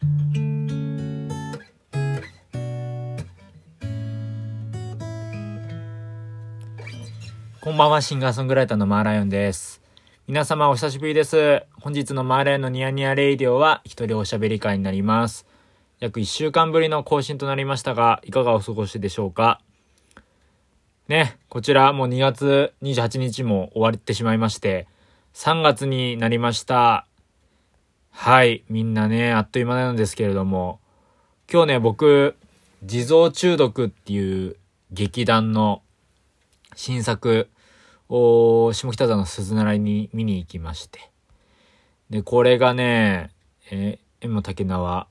こんばんは、シンガーソングライターのマーライオンです。皆様お久しぶりです。本日のマーライオンのニヤニヤレイディオは一人おしゃべり会になります。約1週間ぶりの更新となりましたが、いかがお過ごしでしょうか？ね、こちらもう2月28日も終わってしまいまして、3月になりました。はい、みんなね、あっという間なんですけれども、今日ね、僕、地蔵中毒っていう劇団の新作を下北沢の鈴ならに見に行きまして。で、これがね、えー、M 竹縄、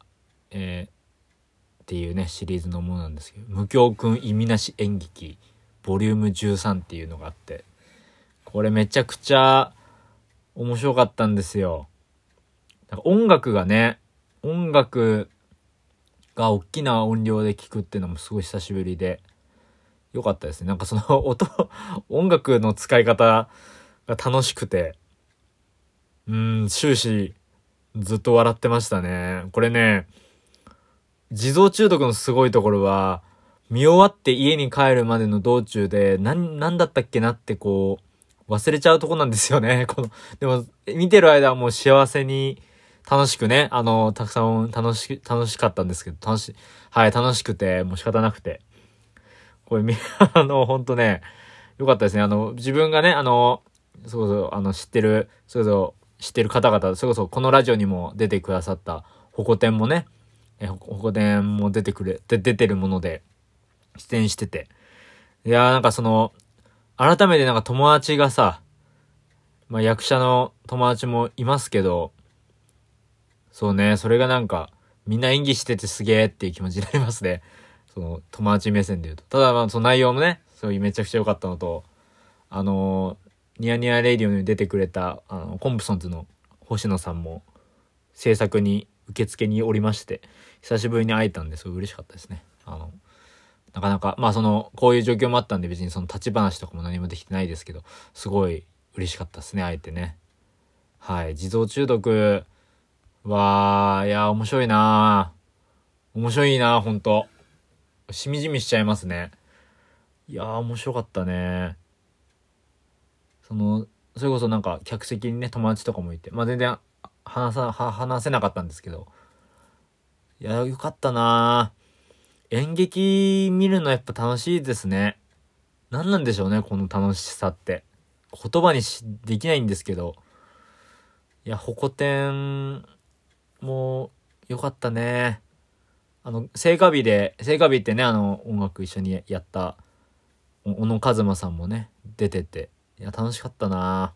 えー、っていうね、シリーズのものなんですけど、無教くん意味なし演劇、ボリューム13っていうのがあって、これめちゃくちゃ面白かったんですよ。なんか音楽がね、音楽が大きな音量で聴くっていうのもすごい久しぶりで、よかったですね。なんかその 音、音楽の使い方が楽しくて、うん、終始ずっと笑ってましたね。これね、地蔵中毒のすごいところは、見終わって家に帰るまでの道中で、な、なんだったっけなってこう、忘れちゃうとこなんですよね。この、でも、見てる間はもう幸せに、楽しくね、あの、たくさん楽し、楽しかったんですけど、楽し、はい、楽しくて、もう仕方なくて。これ、み、あの、ほんとね、よかったですね。あの、自分がね、あの、そうそう、あの、知ってる、そうそう、知ってる方々、それこそこのラジオにも出てくださった、ホコ天もね、え、ホコ天も出てくれ、で、出てるもので、出演してて。いやーなんかその、改めてなんか友達がさ、まあ役者の友達もいますけど、そうね、それがなんか、みんな演技しててすげえっていう気持ちになりますね。その、友達目線で言うと。ただまあ、その内容もね、そういめちゃくちゃ良かったのと、あのー、ニヤニヤレイディオに出てくれた、あの、コンプソンズの星野さんも、制作に、受付におりまして、久しぶりに会えたんですごい嬉しかったですね。あの、なかなか、まあその、こういう状況もあったんで別にその立ち話とかも何もできてないですけど、すごい嬉しかったですね、会えてね。はい。地蔵中毒は、いや、面白いな面白いなほんと。しみじみしちゃいますね。いやー、面白かったね。その、それこそなんか客席にね、友達とかもいて、まあ全然話さ、話せなかったんですけど、いや、よかったな演劇見るのやっぱ楽しいですね。何なんでしょうね、この楽しさって。言葉にし、できないんですけど。いや、ホコ天もう、よかったね。あの、聖火日で、聖火日ってね、あの、音楽一緒にやった、小野和馬さんもね、出てて、いや、楽しかったな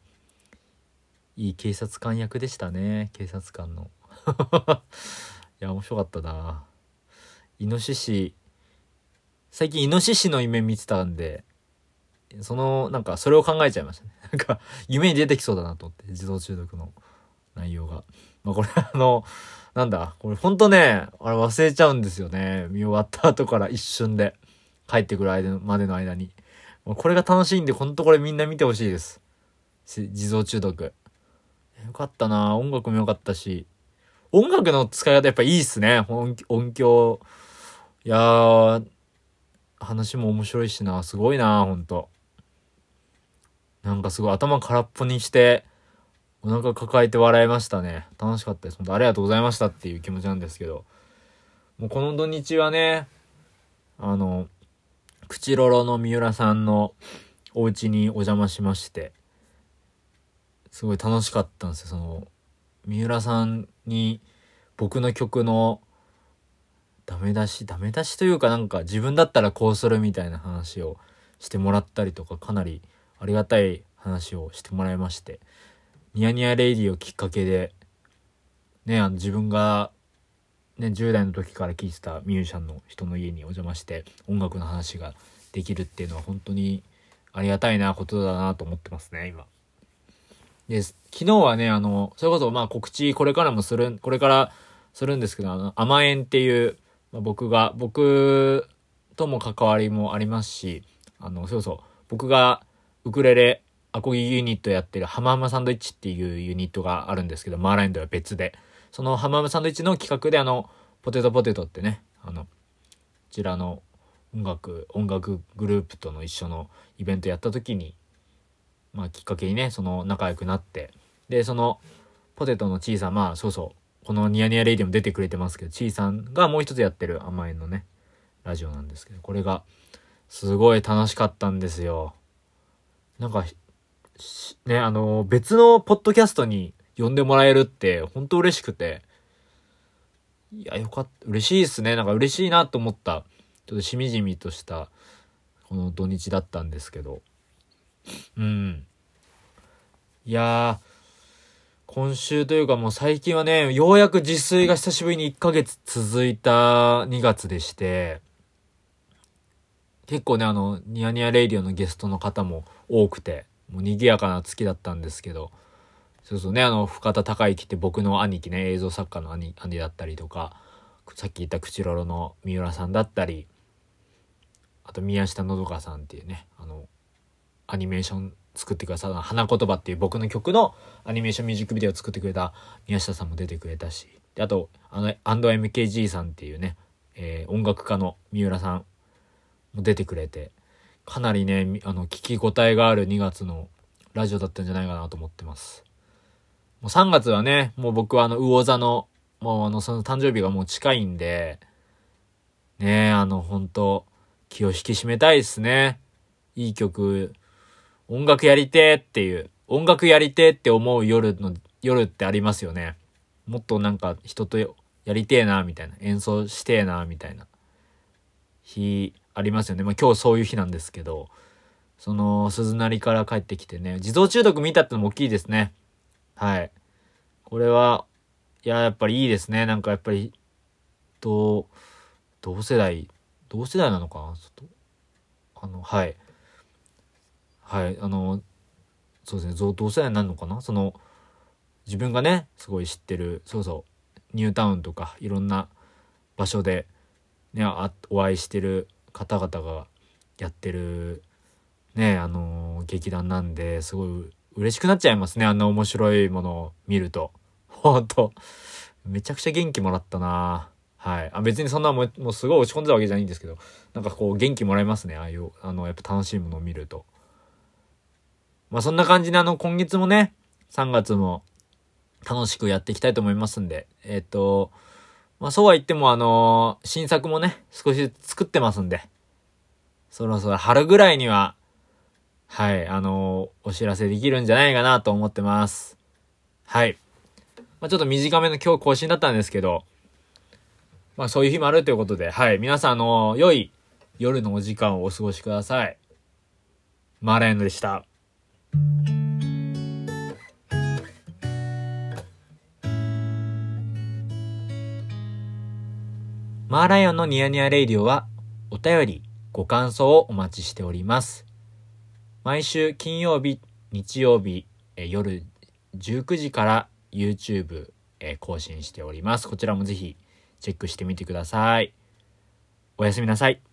いい警察官役でしたね、警察官の。いや、面白かったなイノシシ、最近イノシシの夢見てたんで、その、なんか、それを考えちゃいましたね。なんか、夢に出てきそうだなと思って、自動中毒の内容が。まあ、これあの、なんだ、これほんとね、あれ忘れちゃうんですよね。見終わった後から一瞬で帰ってくる間までの間に。これが楽しいんで、ほんとこれみんな見てほしいです。地蔵中毒。よかったな音楽も良かったし。音楽の使い方やっぱいいっすね。音響。いやー、話も面白いしな。すごいなほんと。なんかすごい頭空っぽにして、お腹抱えて笑いましたね。楽しかったです。本当ありがとうございましたっていう気持ちなんですけど。もうこの土日はね、あの、口ロロの三浦さんのお家にお邪魔しまして、すごい楽しかったんですよ。その、三浦さんに僕の曲のダメ出し、ダメ出しというかなんか自分だったらこうするみたいな話をしてもらったりとか、かなりありがたい話をしてもらいまして、ニヤニヤレイディをきっかけで、ね、あの自分が、ね、10代の時から聴いてたミュージシャンの人の家にお邪魔して音楽の話ができるっていうのは本当にありがたいなことだなと思ってますね、今。で、昨日はね、あの、それこそまあ告知これからもする、これからするんですけど、あの、甘えんっていう、まあ、僕が、僕とも関わりもありますし、あの、そうそう、僕がウクレレアコギユニットやってるハマハマサンドイッチっていうユニットがあるんですけど、マーラインドは別で。そのハマムサンドイッチの企画であの、ポテトポテトってね、あの、こちらの音楽、音楽グループとの一緒のイベントやった時に、まあきっかけにね、その仲良くなって、で、その、ポテトのちいさん、まあそうそう、このニヤニヤレイディも出てくれてますけど、ちいさんがもう一つやってる甘えのね、ラジオなんですけど、これが、すごい楽しかったんですよ。なんか、ね、あの、別のポッドキャストに呼んでもらえるって、本当嬉しくて、いや、よかった。嬉しいですね。なんか嬉しいなと思った、ちょっとしみじみとした、この土日だったんですけど。うん。いやー、今週というかもう最近はね、ようやく自炊が久しぶりに1ヶ月続いた2月でして、結構ね、あの、ニヤニヤレイディオのゲストの方も多くて、もう賑やかな月だったんですけど、そうそうね、あの、深田孝之って僕の兄貴ね、映像作家の兄、兄だったりとか、さっき言った口ロロの三浦さんだったり、あと宮下のどかさんっていうね、あの、アニメーション作ってくださった花言葉っていう僕の曲のアニメーションミュージックビデオを作ってくれた宮下さんも出てくれたし、であと、あの、アンド MKG さんっていうね、えー、音楽家の三浦さんも出てくれて、かなりね、あの、聞き応えがある2月のラジオだったんじゃないかなと思ってます。もう3月はね、もう僕はあの、魚座の、もうあの、その誕生日がもう近いんで、ねあの、本当気を引き締めたいですね。いい曲、音楽やりてーっていう、音楽やりてーって思う夜の、夜ってありますよね。もっとなんか人とやりてえな、みたいな。演奏してえな、みたいな。日ありますよね。まあ今日そういう日なんですけど、その鈴なりから帰ってきてね、自動中毒見たってのも大きいですね。はい。これは、いや、やっぱりいいですね。なんかやっぱり、と、同世代、同世代なのかな？ちょっと、あの、はい。はい、あの、そうですね、同世代になるのかな？その、自分がね、すごい知ってる、そうそう、ニュータウンとか、いろんな場所で、ね、あお会いしてる方々がやってる、ね、あの劇団なんで、すごい嬉しくなっちゃいますね。あんな面白いものを見ると。ほんと。めちゃくちゃ元気もらったなはい。あ、別にそんなもう、もうすごい落ち込んでたわけじゃないんですけど、なんかこう元気もらえますね。ああいう、あの、やっぱ楽しいものを見ると。まあそんな感じであの、今月もね、3月も楽しくやっていきたいと思いますんで、えっ、ー、と、まあそうは言ってもあの新作もね、少しずつ作ってますんで、そろそろ春ぐらいにははい、あのー、お知らせできるんじゃないかなと思ってます。はい。まあ、ちょっと短めの今日更新だったんですけど、まあそういう日もあるということで、はい、皆さん、あの、良い夜のお時間をお過ごしください。マーライオンでした。マーライオンのニヤニヤレイディオはお便り、ご感想をお待ちしております。毎週金曜日、日曜日、え夜19時から YouTube、え更新しております。こちらもぜひチェックしてみてください。おやすみなさい。